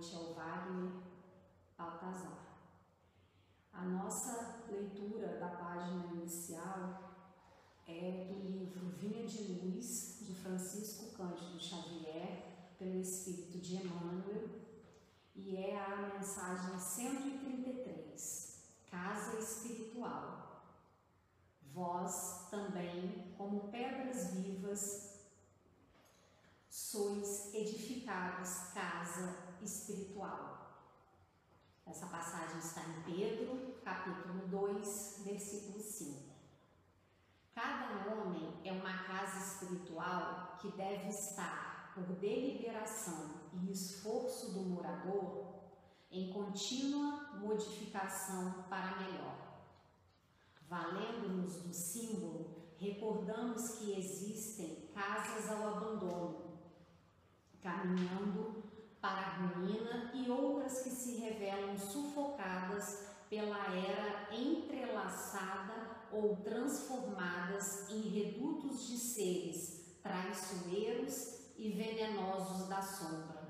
noite é o Wagner Baltazar. A nossa leitura da página inicial é do livro Vinha de Luz, de Francisco Cândido Xavier, pelo Espírito de Emmanuel, e é a mensagem 133, Casa Espiritual. Vós também, como pedras vivas, sois edificados casa espiritual. Essa passagem está em Pedro, capítulo 2, versículo 5. Cada homem é uma casa espiritual que deve estar, por deliberação e esforço do morador, em contínua modificação para melhor. Valendo-nos do símbolo, recordamos que existem casas ao abandono, caminhando para a ruína e outras que se revelam sufocadas pela era entrelaçada ou transformadas em redutos de seres traiçoeiros e venenosos da sombra.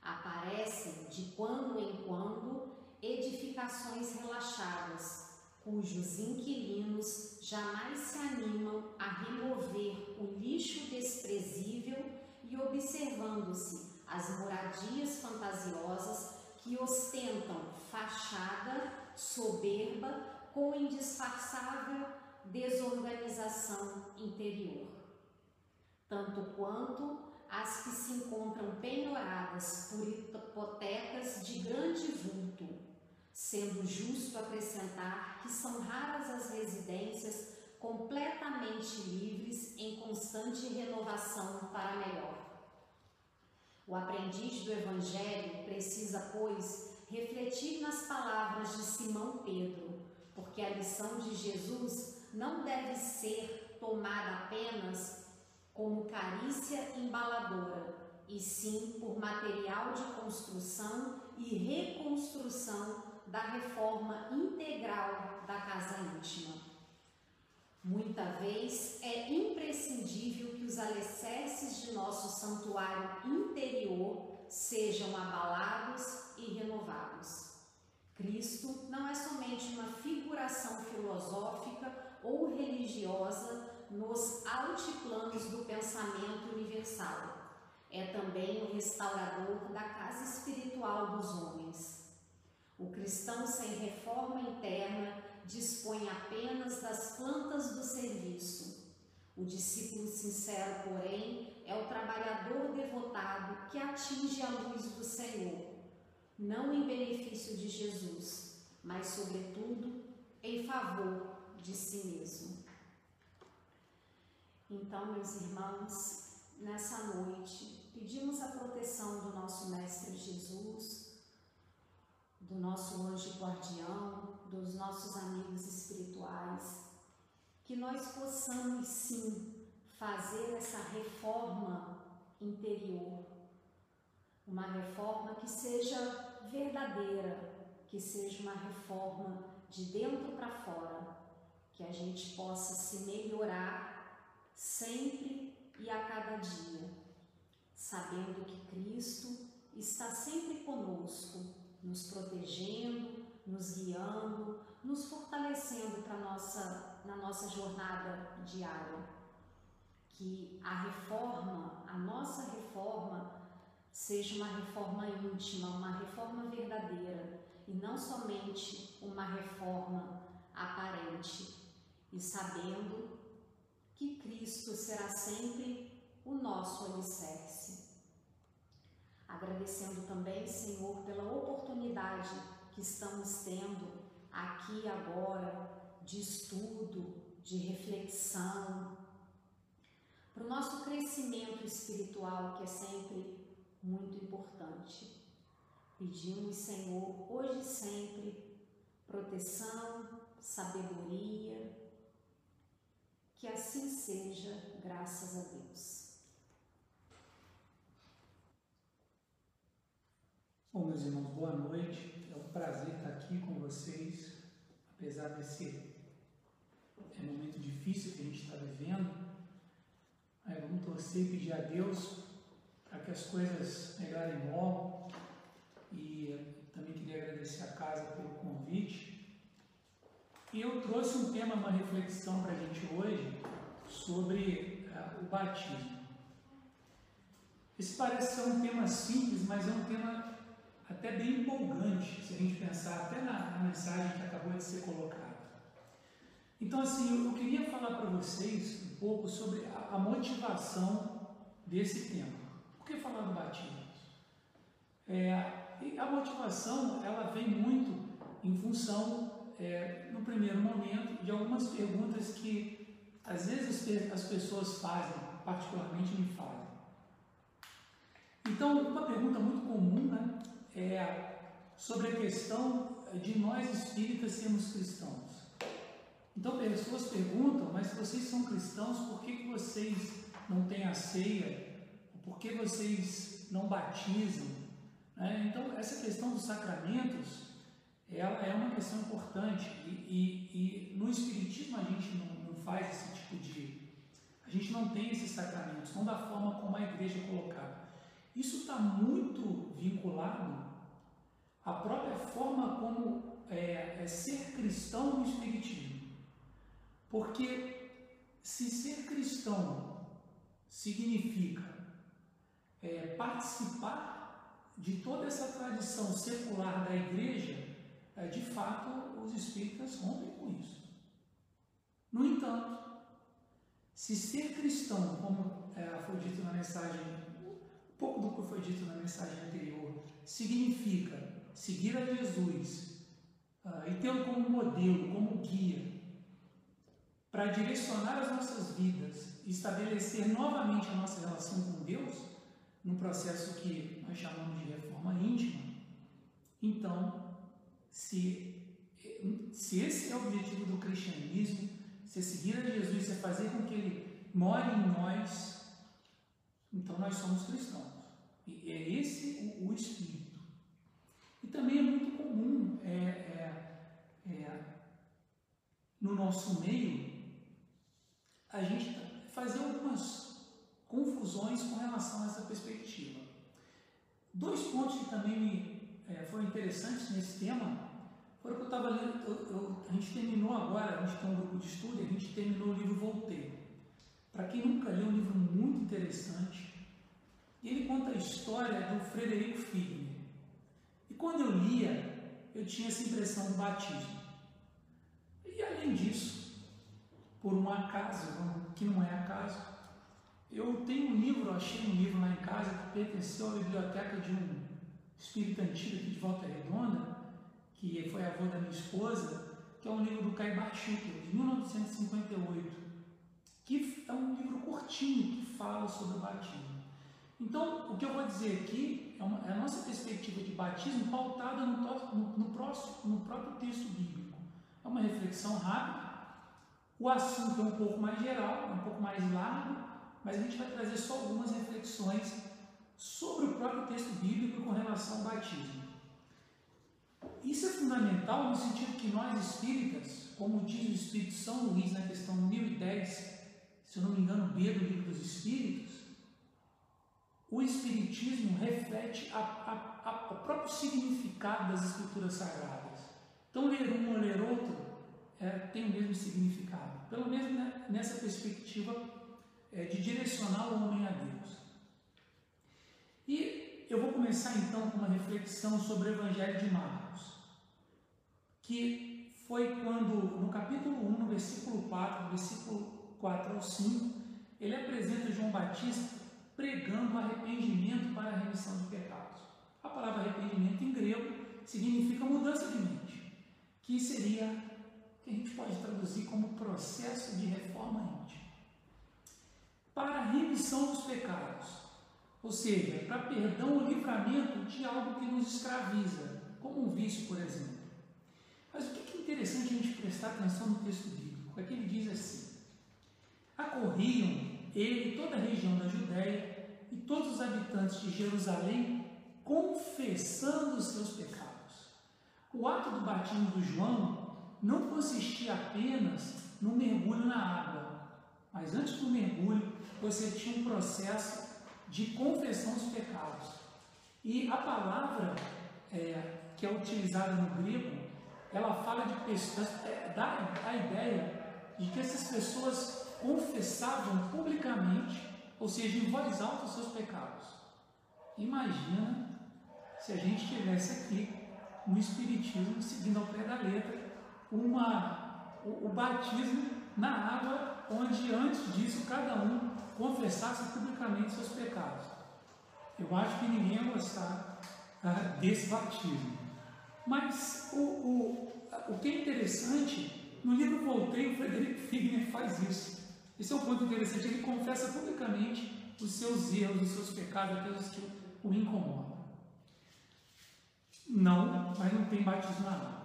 Aparecem de quando em quando edificações relaxadas, cujos inquilinos jamais se animam a remover o lixo desprezível e observando-se as moradias fantasiosas que ostentam fachada soberba com indisfarçável desorganização interior, tanto quanto as que se encontram penhoradas por hipotecas de grande vulto, sendo justo acrescentar que são raras as residências completamente livres em constante renovação para melhor. O aprendiz do Evangelho precisa, pois, refletir nas palavras de Simão Pedro, porque a lição de Jesus não deve ser tomada apenas como carícia embaladora, e sim por material de construção e reconstrução da reforma integral da casa íntima. Muita vez é imprescindível que os alicerces de nosso santuário interior sejam abalados e renovados. Cristo não é somente uma figuração filosófica ou religiosa nos altiplanos do pensamento universal. É também o restaurador da casa espiritual dos homens. O cristão sem reforma interna dispõe apenas das plantas do serviço. O discípulo sincero, porém, é o trabalhador devotado que atinge a luz do Senhor não em benefício de Jesus, mas, sobretudo, em favor de si mesmo. Então, meus irmãos, nessa noite, pedimos a proteção do nosso Mestre Jesus, do nosso anjo guardião, dos nossos amigos espirituais, que nós possamos sim fazer essa reforma interior, uma reforma que seja verdadeira, que seja uma reforma de dentro para fora, que a gente possa se melhorar sempre e a cada dia, sabendo que Cristo está sempre conosco, nos protegendo, nos guiando, nos fortalecendo para nossa na nossa jornada diária. Que a reforma, a nossa reforma seja uma reforma íntima, uma reforma verdadeira e não somente uma reforma aparente, e sabendo que Cristo será sempre o nosso alicerce. Agradecendo também, Senhor, pela oportunidade que estamos tendo aqui agora de estudo, de reflexão, para o nosso crescimento espiritual, que é sempre muito importante. Pedimos, Senhor, hoje e sempre, proteção, sabedoria, que assim seja, graças a Deus. Bom, meus irmãos, boa noite. É um prazer estar aqui com vocês, apesar desse é, momento difícil que a gente está vivendo. Aí vamos torcer e pedir a Deus para que as coisas melhorem logo. E também queria agradecer a casa pelo convite. Eu trouxe um tema, uma reflexão para a gente hoje sobre uh, o batismo. Esse parece ser um tema simples, mas é um tema até bem empolgante, se a gente pensar até na, na mensagem que acabou de ser colocada. Então, assim, eu queria falar para vocês um pouco sobre a, a motivação desse tema. Por que falar do batismo? É, a motivação, ela vem muito em função, é, no primeiro momento, de algumas perguntas que às vezes as pessoas fazem, particularmente me fazem. Então, uma pergunta muito comum né, é sobre a questão de nós espíritas sermos cristãos. Então, pessoas perguntam, mas vocês são cristãos, por que, vocês não têm a ceia? Por que vocês não batizam? É, então, essa questão dos sacramentos, ela é uma questão importante e, e, e no Espiritismo a gente não, não, faz esse tipo de... A gente não tem esses sacramentos, não da forma como a igreja é colocada. Isso está muito vinculado à própria forma como é, é ser cristão no Espiritismo. Porque se ser cristão significa é, participar de toda essa tradição secular da igreja, é, de fato os espíritas rompem com isso. No entanto, se ser cristão, como é, foi dito na mensagem, pouco do que foi dito na mensagem anterior, significa seguir a Jesus uh, e tê-lo como modelo, como guia, para direcionar as nossas vidas e estabelecer novamente a nossa relação com Deus, num processo que nós chamamos de reforma íntima, então, se, se esse é o objetivo do cristianismo, se é seguir a Jesus, é fazer com que ele more em nós, então nós somos cristãos. E é esse o, o espírito. E também é muito comum é, é, é, no nosso meio a gente fazer algumas confusões com relação a essa perspectiva. Dois pontos que também me é, foram interessantes nesse tema foram que eu estava lendo, eu, eu, a gente terminou agora, a gente tem um grupo de estudo, a gente terminou o livro Voltaire. Para quem nunca leu, um livro muito interessante. E ele conta a história do Frederico Figner. E quando eu lia, eu tinha essa impressão do batismo. E além disso, por um acaso, que não é acaso. Eu tenho um livro, achei um livro lá em casa que pertenceu à biblioteca de um espírito antigo aqui de Volta Redonda, que foi avô da minha esposa, que é um livro do Caibar Schucker, de 1958, que é um livro curtinho que fala sobre o batismo. Então, o que eu vou dizer aqui é, uma, é a nossa perspectiva de batismo pautada no, no, no, próximo, no próprio texto bíblico. É uma reflexão rápida, o assunto é um pouco mais geral, um pouco mais largo, mas a gente vai trazer só algumas reflexões sobre o próprio texto bíblico com relação ao batismo. Isso é fundamental no sentido que nós espíritas, como diz o Espírito São Luís na questão 1010, se eu não me engano, B do Livro dos Espíritos, o Espiritismo reflete a, a, a, o próprio significado das Escrituras Sagradas. Então, ler um ou ler outro é, tem o mesmo significado, pelo menos né, nessa perspectiva é, de direcionar o homem a Deus. E eu vou começar então com uma reflexão sobre o Evangelho de Marcos, que foi quando, no capítulo 1, no versículo 4, versículo 4 ao 5, ele apresenta João Batista pregando arrependimento para a remissão de pecados. A palavra arrependimento em grego significa mudança de mente, que seria que a gente pode traduzir como processo de reforma íntima. Para a remissão dos pecados, ou seja, para perdão ou livramento de algo que nos escraviza, como um vício, por exemplo. Mas o que é interessante a gente prestar atenção no texto bíblico? É que ele diz assim: Acorriam ele e toda a região da Judéia e todos os habitantes de Jerusalém confessando os seus pecados. O ato do batismo do João não consistia apenas no mergulho na água, mas antes do mergulho você tinha um processo de confessão dos pecados. E a palavra é, que é utilizada no grego, ela fala de pessoas, é, dá a ideia de que essas pessoas confessavam publicamente, ou seja, em voz alta, os seus pecados. Imagina se a gente tivesse aqui no Espiritismo, seguindo ao pé da letra, uma, o, o batismo na água, onde antes disso cada um confessasse publicamente seus pecados. Eu acho que ninguém ia gostar ah, desse batismo. Mas o, o, o que é interessante, no livro Voltei, o Frederico Figner faz isso. Esse é um ponto interessante. Ele confessa publicamente os seus erros, os seus pecados, aqueles que o incomodam. Não, mas não tem batismo na água.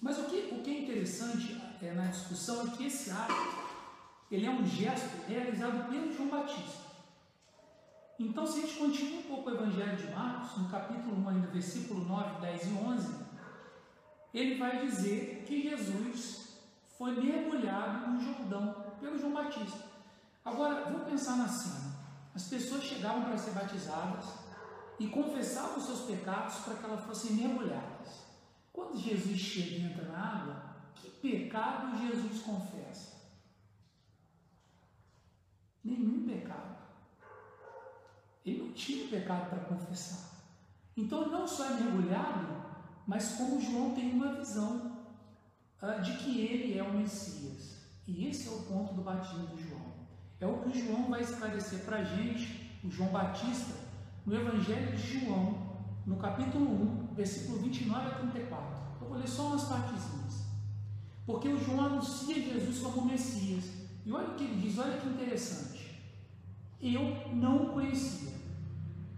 Mas o que, o que é interessante é, na discussão é que esse ato ele é um gesto realizado pelo João Batista. Então, se a gente continua um pouco o Evangelho de Marcos, no capítulo 1, ainda, versículo 9, 10 e 11, ele vai dizer que Jesus foi mergulhado no Jordão pelo João Batista. Agora, vamos pensar na cena. As pessoas chegavam para ser batizadas e confessavam os seus pecados para que elas fossem mergulhadas. Quando Jesus chega e entra na água, que pecado Jesus confessa? Nenhum pecado. Ele não tinha pecado para confessar. Então, não só é mergulhado, mas como João tem uma visão uh, de que ele é o Messias. E esse é o ponto do batismo de João. É o que João vai esclarecer para a gente, o João Batista, no Evangelho de João, no capítulo 1, versículo 29 a 34. Eu vou ler só umas partezinhas. Porque o João anuncia Jesus como Messias. E olha o que ele diz, olha que interessante. Eu não o conhecia,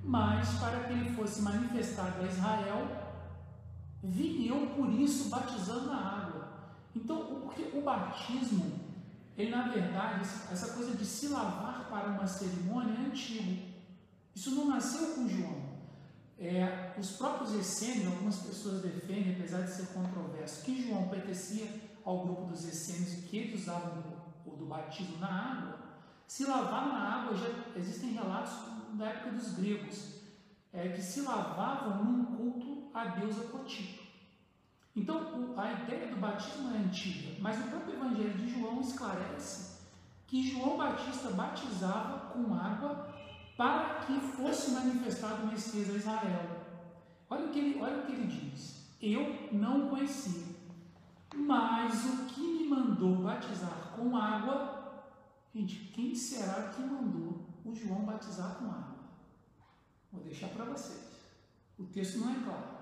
mas para que ele fosse manifestado a Israel, vim eu por isso batizando na água. Então, porque o batismo, ele na verdade, essa coisa de se lavar para uma cerimônia é antigo. Isso não nasceu com João. É, os próprios essênios, algumas pessoas defendem, apesar de ser controverso, que João pertencia ao grupo dos essênios e que eles usavam o do batismo na água. Se lavar na água, já existem relatos da época dos gregos, é, que se lavavam num culto à deusa Cotipo. Então, a ideia do batismo é antiga, mas o próprio Evangelho de João esclarece que João Batista batizava com água para que fosse manifestado o Messias a Israel. Olha o que ele, olha o que ele diz. Eu não o conhecia, mas o que me mandou batizar com água, gente, quem será que mandou o João batizar com água? Vou deixar para vocês. O texto não é claro.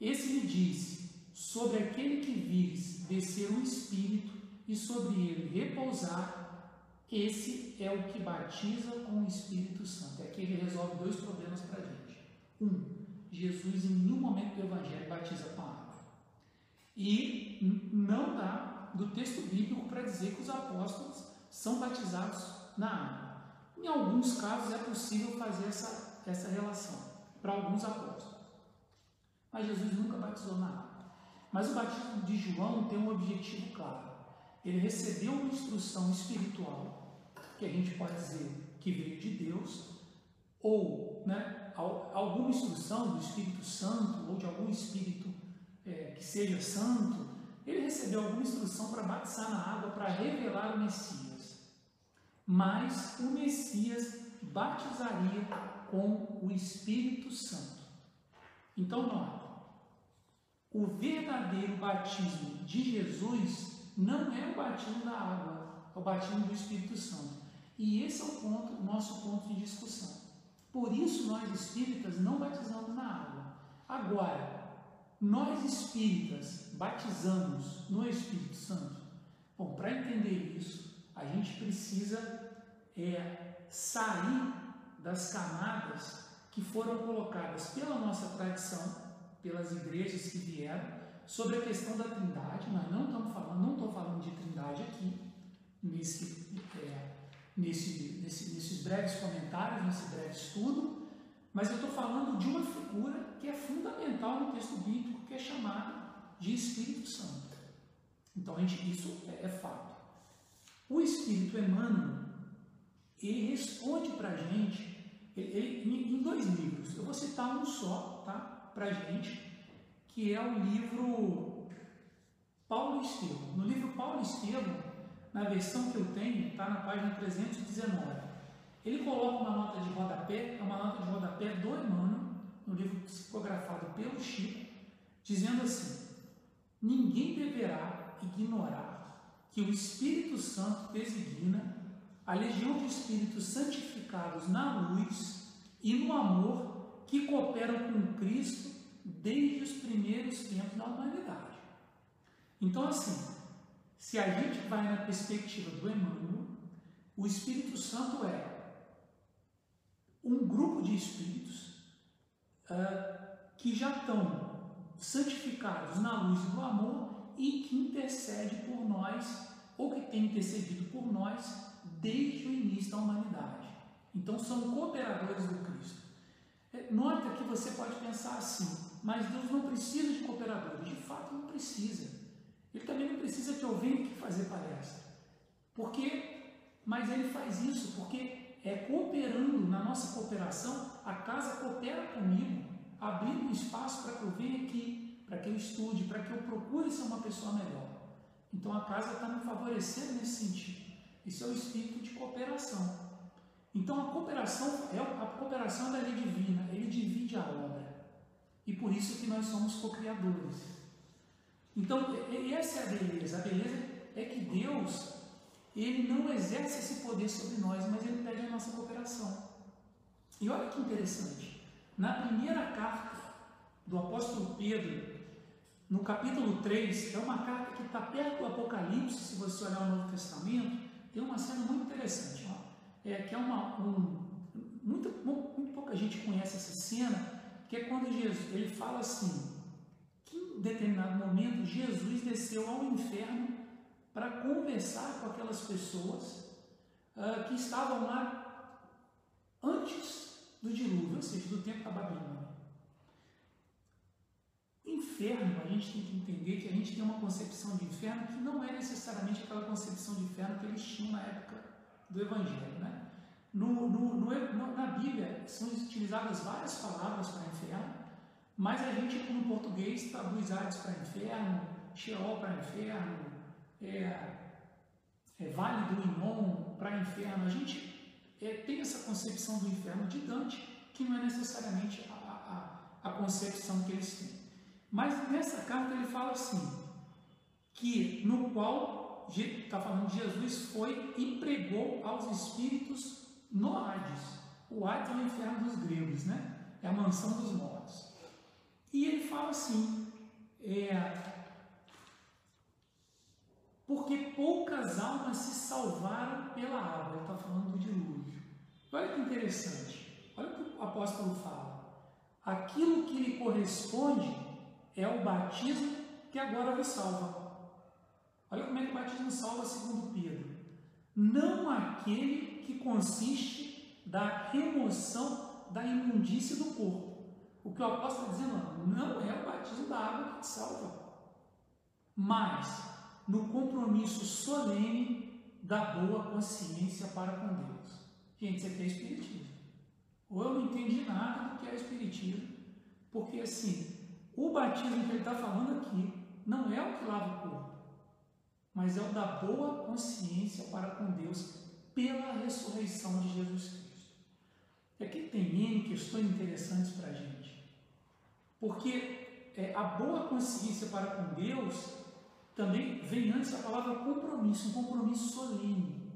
Esse me disse: sobre aquele que vires descer o Espírito e sobre ele repousar, esse é o que batiza com o Espírito Santo. É que ele resolve dois problemas para a gente. Um, Jesus em nenhum momento do Evangelho batiza com água. E não dá do texto bíblico para dizer que os apóstolos são batizados na água. Em alguns casos é possível fazer essa, essa relação para alguns apóstolos. Mas Jesus nunca batizou na água. Mas o batismo de João tem um objetivo claro. Ele recebeu uma instrução espiritual que a gente pode dizer que veio de Deus, ou né, alguma instrução do Espírito Santo, ou de algum Espírito é, que seja santo, ele recebeu alguma instrução para batizar na água, para revelar o Messias. Mas o Messias batizaria com o Espírito Santo. Então, nota, o verdadeiro batismo de Jesus não é o batismo da água, é o batismo do Espírito Santo. E esse é o ponto, nosso ponto de discussão. Por isso nós espíritas não batizamos na água. Agora, nós espíritas batizamos no Espírito Santo. Bom, para entender isso, a gente precisa é, sair das camadas que foram colocadas pela nossa tradição, pelas igrejas que vieram, sobre a questão da trindade. Nós não estamos falando, não estou falando de trindade aqui, nesse é, nesse, nesse, nesses breves comentários, nesse breve estudo, mas eu estou falando de uma figura que é fundamental no texto bíblico, que é chamada de Espírito Santo. Então, gente, isso é, é fato. O Espírito Emmanuel, ele responde para a gente ele, em dois livros. Eu vou citar um só, Para gente, que é o livro Paulo Estevam. No livro Paulo Estevam, na versão que eu tenho, está na página 319. Ele coloca uma nota de rodapé, é uma nota de rodapé do Emmanuel, no livro psicografado pelo Chico, dizendo assim: Ninguém deverá ignorar que o Espírito Santo designa a legião de espíritos santificados na luz e no amor que cooperam com Cristo desde os primeiros tempos da humanidade. Então, assim, se a gente vai na perspectiva do Emmanuel, o Espírito Santo é um grupo de espíritos uh, que já estão santificados na luz do amor e que intercede por nós, ou que tem intercedido por nós desde o início da humanidade. Então são cooperadores do Cristo. É, nota que você pode pensar assim, mas Deus não precisa de cooperadores. De fato, não precisa. Ele também não precisa que eu venha aqui fazer palestra. Por quê? Mas ele faz isso porque é cooperando na nossa cooperação, a casa coopera comigo, abrindo espaço para que eu venha aqui, para que eu estude, para que eu procure ser uma pessoa melhor. Então a casa está me favorecendo nesse sentido. Isso é o espírito de cooperação. Então a cooperação é a cooperação da lei divina, ele divide a obra. E por isso que nós somos co-criadores. Então, essa é a beleza. A beleza é que Deus, ele não exerce esse poder sobre nós, mas ele pede a nossa cooperação. E olha que interessante. Na primeira carta do apóstolo Pedro, no capítulo 3, é uma carta que está perto do Apocalipse, se você olhar o Novo Testamento, tem uma cena muito interessante, ó, é, que é uma, um, muito, muito pouca gente conhece essa cena, que é quando Jesus, ele fala assim, que em determinado momento Jesus desceu ao inferno para conversar com aquelas pessoas uh, que estavam lá antes do dilúvio, ou seja, do tempo da Babilônia. Inferno, a gente tem que entender que a gente tem uma concepção de inferno que não é necessariamente aquela concepção de inferno que eles tinham na época do Evangelho. Né? No, no, no, na Bíblia são utilizadas várias palavras para inferno, mas a gente, no português, traduz Hades para inferno, Sheol para inferno, é, é, Vale do Inon para inferno. A gente é, tem essa concepção do inferno de Dante, que não é necessariamente a, a, a concepção que eles têm. Mas nessa carta ele fala assim, que no qual está falando Jesus foi e pregou aos espíritos no Hades. O Hades é o inferno dos gregos, né? É a mansão dos mortos. E ele fala assim, é, porque poucas almas se salvaram pela água. Ele está falando do dilúvio. Olha que interessante. Olha o que o apóstolo fala. Aquilo que lhe corresponde é o batismo que agora vos salva. Olha como é que o batismo salva segundo Pedro. Não aquele que consiste da remoção da imundície do corpo. O que o apóstolo está dizendo não é o batismo da água que te salva, mas no compromisso solene da boa consciência para com Deus. Gente, isso aqui é Espiritismo. Ou eu não entendi nada do que é Espiritismo, porque assim, o batismo que ele está falando aqui não é o que lava o corpo, mas é o da boa consciência para com Deus pela ressurreição de Jesus Cristo. E aqui tem N questões interessantes para a gente, porque é, a boa consciência para com Deus também vem antes a palavra compromisso, um compromisso solene.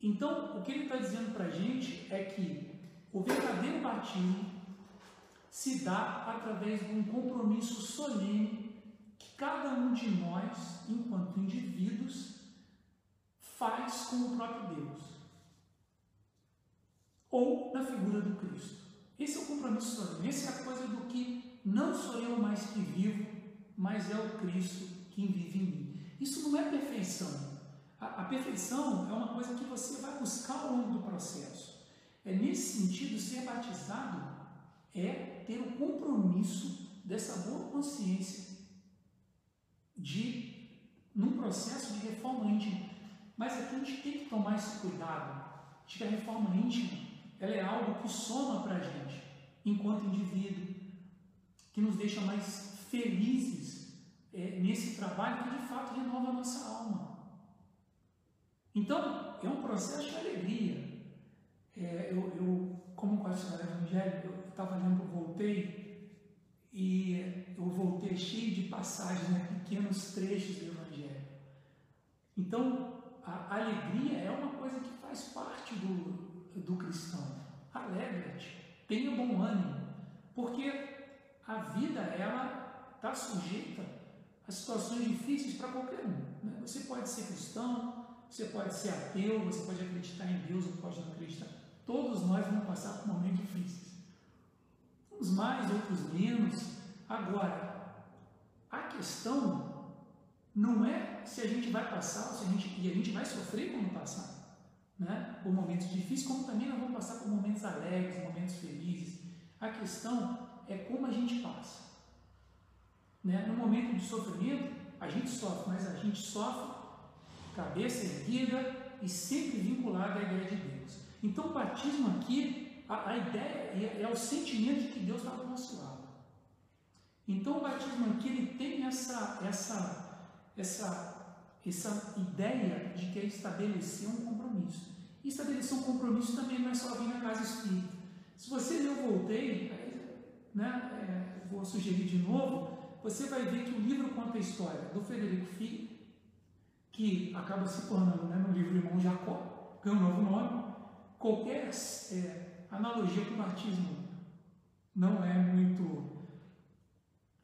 Então, o que ele está dizendo para a gente é que o verdadeiro batismo se dá através de um compromisso solene cada um de nós, enquanto indivíduos, faz com o próprio Deus ou na figura do Cristo. Esse é o compromisso solene, essa é a coisa do que não sou eu mais que vivo, mas é o Cristo que vive em mim. Isso não é perfeição. A, a perfeição é uma coisa que você vai buscar ao longo do processo. É nesse sentido, ser batizado é ter o compromisso dessa boa consciência de, num processo de reforma íntima. Mas aqui a gente tem que tomar esse cuidado de que a reforma íntima ela é algo que soma para a gente, enquanto indivíduo, que nos deixa mais felizes é, nesse trabalho que de fato renova a nossa alma. Então, é um processo de alegria. É, eu, eu, como pastor evangélico, eu estava lendo, voltei, e eu voltei cheio de passagens, né, pequenos trechos do Evangelho. Então, a alegria é uma coisa que faz parte do, do cristão. Alegra-te, tenha bom ânimo, porque a vida ela está sujeita a situações difíceis para qualquer um. Né? Você pode ser cristão, você pode ser ateu, você pode acreditar em Deus ou pode não acreditar. Todos nós vamos passar por momentos difíceis. Uns mais, outros menos. Agora, a questão não é se a gente vai passar, se a gente, e a gente vai sofrer quando passar, né? por momentos difíceis, como também nós vamos passar por momentos alegres, momentos felizes. A questão é como a gente passa. Né? No momento de sofrimento, a gente sofre, mas a gente sofre cabeça erguida e sempre vinculado à ideia de Deus. Então, o batismo aqui, a, a ideia é, é, o sentimento de que Deus está do nosso lado. Então, o batismo aqui ele tem essa, essa, essa, essa ideia de que é estabelecer um compromisso. E estabelecer um compromisso também não é só vir na casa espírita. Se você leu Voltei, né, é, vou sugerir de novo, você vai ver que o livro conta a história do Frederico Figueiredo, que acaba se tornando né, no livro Irmão Jacó, ganha um novo nome. Qualquer é, analogia com o batismo não é muito,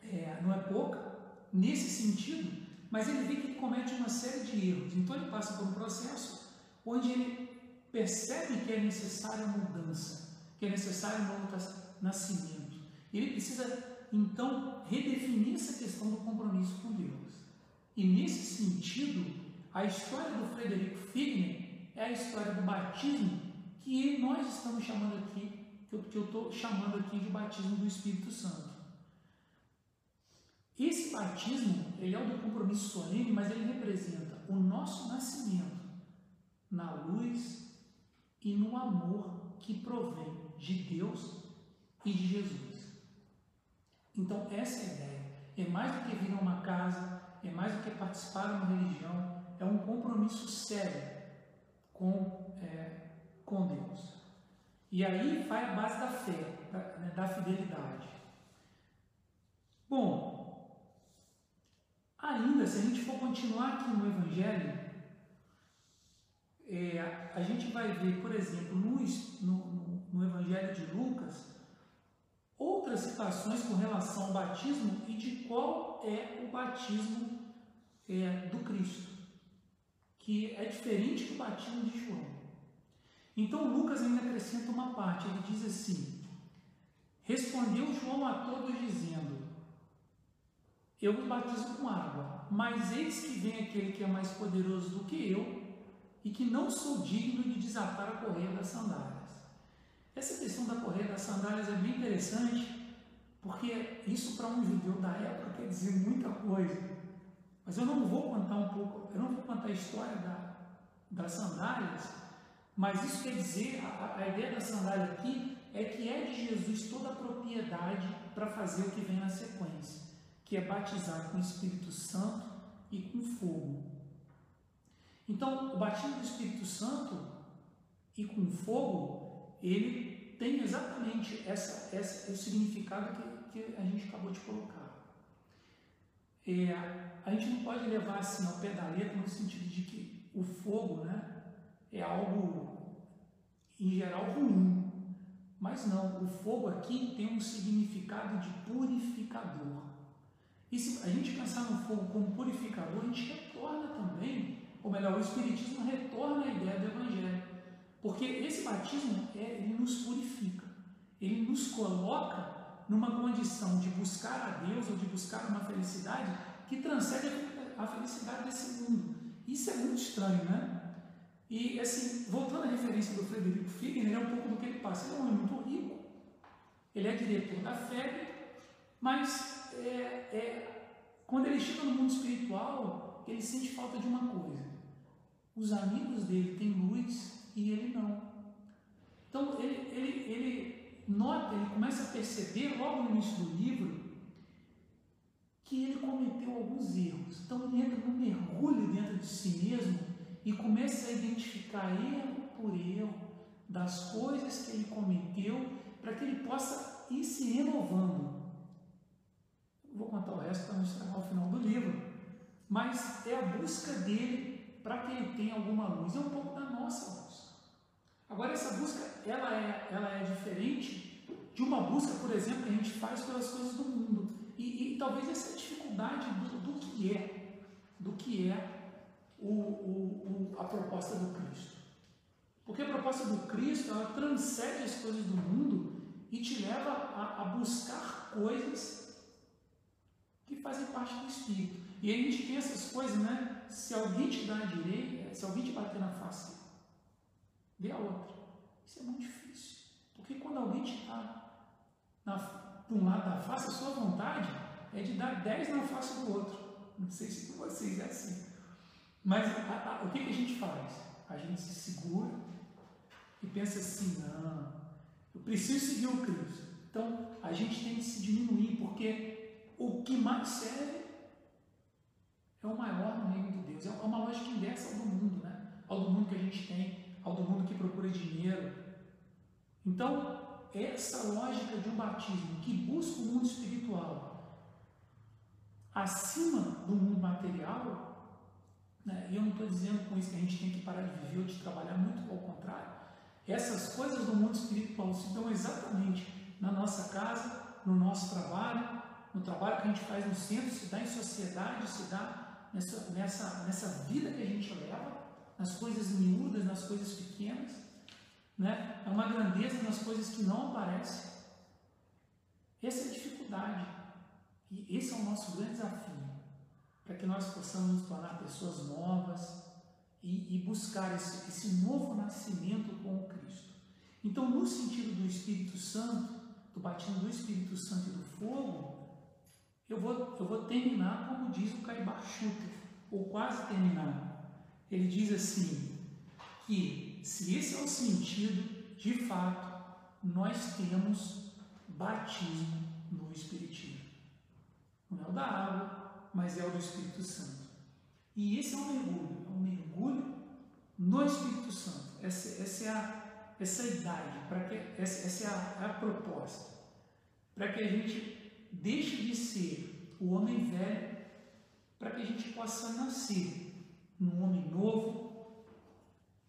é, não é pouca, nesse sentido, mas ele vê que ele comete uma série de erros. Então ele passa por um processo onde ele percebe que é necessária mudança, que é necessário um novo nascimento. Ele precisa então redefinir essa questão do compromisso com Deus. E nesse sentido, a história do Frederico Figner é a história do batismo que nós estamos chamando aqui, que eu estou chamando aqui de batismo do Espírito Santo. Esse batismo, ele é o do compromisso solene, mas ele representa o nosso nascimento na luz e no amor que provém de Deus e de Jesus. Então, essa é a ideia. É mais do que vir a uma casa, é mais do que participar de uma religião, é um compromisso sério com, é, com Deus. E aí vai a base da fé, da, né, da fidelidade. Bom, ainda se a gente for continuar aqui no Evangelho, é, a gente vai ver, por exemplo, no, no, no Evangelho de Lucas, outras citações com relação ao batismo e de qual é o batismo é, do Cristo que é diferente do batismo de João. Então Lucas ainda acrescenta uma parte, ele diz assim: Respondeu João a todos dizendo: Eu vos batizo com água, mas eis que vem aquele que é mais poderoso do que eu e que não sou digno de desatar a correia das sandálias. Essa questão da correia das sandálias é bem interessante, porque isso para um judeu da época quer dizer muita coisa. Mas eu não vou contar um pouco, eu não vou contar a história da, das sandálias, mas isso quer dizer, a, a ideia da sandália aqui é que é de Jesus toda a propriedade para fazer o que vem na sequência, que é batizar com o Espírito Santo e com fogo. Então, o batismo do Espírito Santo e com fogo, ele tem exatamente essa, essa, esse significado que, que a gente acabou de colocar. É, a gente não pode levar assim ao pé da letra no sentido de que o fogo né, é algo, em geral, ruim. Mas não, o fogo aqui tem um significado de purificador. E se a gente pensar no fogo como purificador, a gente retorna também, ou melhor, o Espiritismo retorna a ideia do Evangelho. Porque esse batismo, é, ele nos purifica, ele nos coloca numa condição de buscar a Deus ou de buscar uma felicidade que transcende a felicidade desse mundo. Isso é muito estranho, né? E, assim, voltando à referência do Frederico Figueiredo, é um pouco do que ele passa. Ele é um homem muito rico, ele é diretor da FEB, mas é, é, quando ele chega no mundo espiritual, ele sente falta de uma coisa. Os amigos dele têm luz e ele não. Então ele, ele, ele nota, ele começa a perceber logo no início do livro que ele cometeu alguns erros. Então ele entra num mergulho dentro de si mesmo e começa a identificar erro por erro das coisas que ele cometeu para que ele possa ir se renovando. Vou contar o resto para não estragar o final do livro, mas é a busca dele para que ele tenha alguma luz. É um pouco da nossa busca. Agora essa busca ela é, ela é diferente de uma busca, por exemplo, que a gente faz pelas coisas do mundo. E, e talvez essa dificuldade do, do, que é, do que é o, o, o, a proposta do Cristo. Porque a proposta do Cristo, ela transcende as coisas do mundo e te leva a, a buscar coisas que fazem parte do Espírito. E a gente tem essas coisas, né? Se alguém te dá a direita, se alguém te bater na face, dê a outra. Isso é muito difícil. Porque quando alguém te dá para um lado da face, a sua vontade é de dar 10 na face do outro. Não sei se com vocês é assim. Mas a, a, o que, que a gente faz? A gente se segura e pensa assim: não, eu preciso seguir o Cristo. Então a gente tem que se diminuir, porque o que mais serve é o maior no reino de Deus. É uma lógica inversa ao do mundo, né? Ao do mundo que a gente tem, ao do mundo que procura dinheiro. Então, essa lógica de um batismo que busca o mundo espiritual acima do mundo material, né? e eu não estou dizendo com isso que a gente tem que parar de viver ou de trabalhar, muito ao contrário. Essas coisas do mundo espiritual se dão exatamente na nossa casa, no nosso trabalho, no trabalho que a gente faz no centro, se dá em sociedade, se dá nessa, nessa, nessa vida que a gente leva, nas coisas miúdas, nas coisas pequenas. Né? É uma grandeza nas coisas que não aparecem. Essa é a dificuldade. E esse é o nosso grande desafio. Que nós possamos nos tornar pessoas novas e, e buscar esse, esse novo nascimento com Cristo. Então, no sentido do Espírito Santo, do batismo do Espírito Santo e do fogo, eu vou, eu vou terminar como diz o Caibar Schutter, ou quase terminar. Ele diz assim, que se esse é o sentido, de fato, nós temos batismo no Espiritismo. Não é o da água, mas é o do Espírito Santo. E esse é um mergulho, é um mergulho no Espírito Santo. Essa, essa é a essa é idade, para que, essa, essa é, a, a proposta, para que a gente deixe de ser o homem velho, para que a gente possa nascer num homem novo,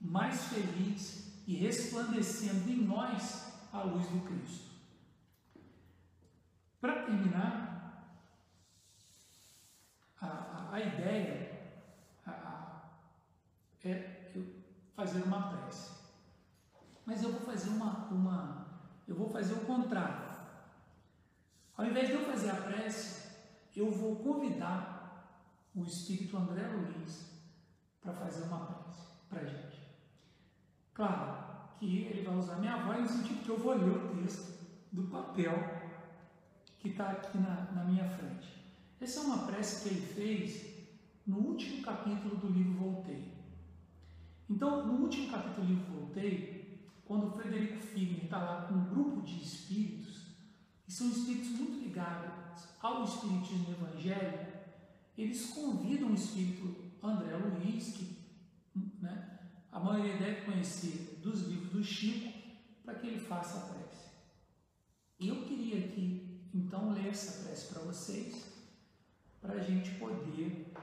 mais feliz e resplandecendo em nós a luz do Cristo. Para terminar, a, a, a ideia a, é eu fazer uma prece. Mas eu vou fazer uma, uma eu vou fazer o contrário. Ao invés de eu fazer a prece, eu vou convidar o Espírito André Luiz para fazer uma prece para a gente. Claro que ele vai usar minha voz no sentido que eu vou ler o texto do papel que está aqui na, na minha frente. Essa é uma prece que ele fez no último capítulo do livro Voltei. Então, no último capítulo do livro Voltei, quando Frederico Figner está lá com um grupo de espíritos, e são espíritos muito ligados ao espiritismo evangélico, eles convidam o espírito André Luiz, que né, a maioria deve conhecer dos livros do Chico, para que ele faça a prece. Eu queria aqui, então, ler essa prece para vocês, para a gente poder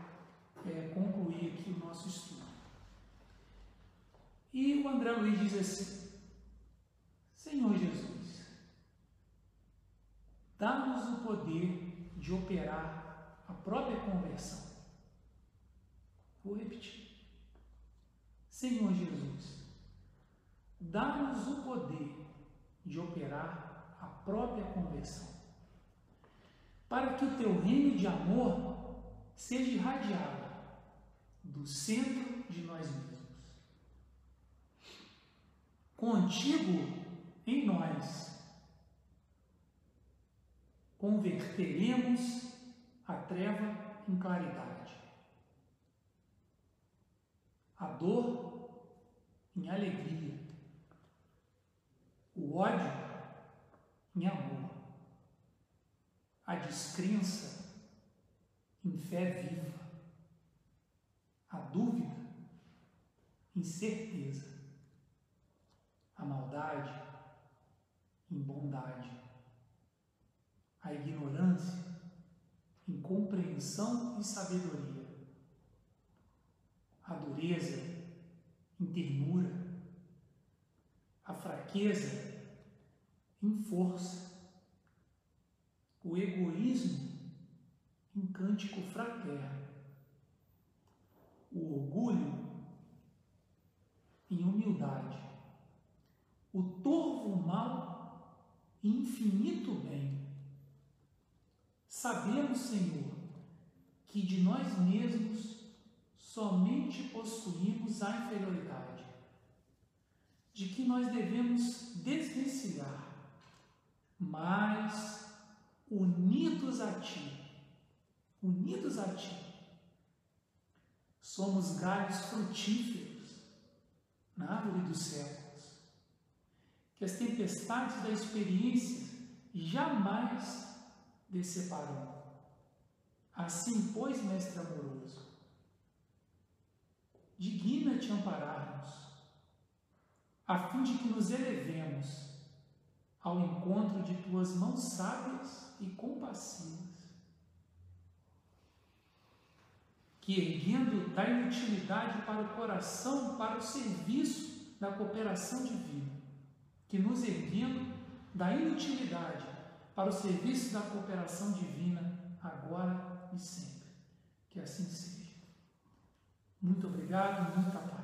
é, concluir aqui o nosso estudo. E o André Luiz diz assim: Senhor Jesus, dá-nos o poder de operar a própria conversão. Vou repetir. Senhor Jesus, dá-nos o poder de operar a própria conversão, para que o teu reino de amor seja irradiado do centro de nós mesmos. Contigo em nós converteremos a treva em claridade, a dor em alegria, o ódio em amor, a descrença em fé viva, a dúvida em certeza, a maldade em bondade, a ignorância em compreensão e sabedoria, a dureza em ternura, a fraqueza em força, o egoísmo em cântico fraterno, o orgulho em humildade, o torvo mal em infinito bem. Sabemos, Senhor, que de nós mesmos somente possuímos a inferioridade, de que nós devemos desvencilhar, mas unidos a Ti, unidos a Ti, somos galhos frutíferos na árvore dos séculos, que as tempestades da experiência jamais deceparão. Assim, pois, Mestre amoroso, digna-te amparar-nos, a fim de que nos elevemos ao encontro de tuas mãos sábias e compassivas, que erguendo da inutilidade para o coração, para o serviço da cooperação divina, que nos erguendo da inutilidade para o serviço da cooperação divina, agora e sempre. Que assim seja. Muito obrigado, e muita paz.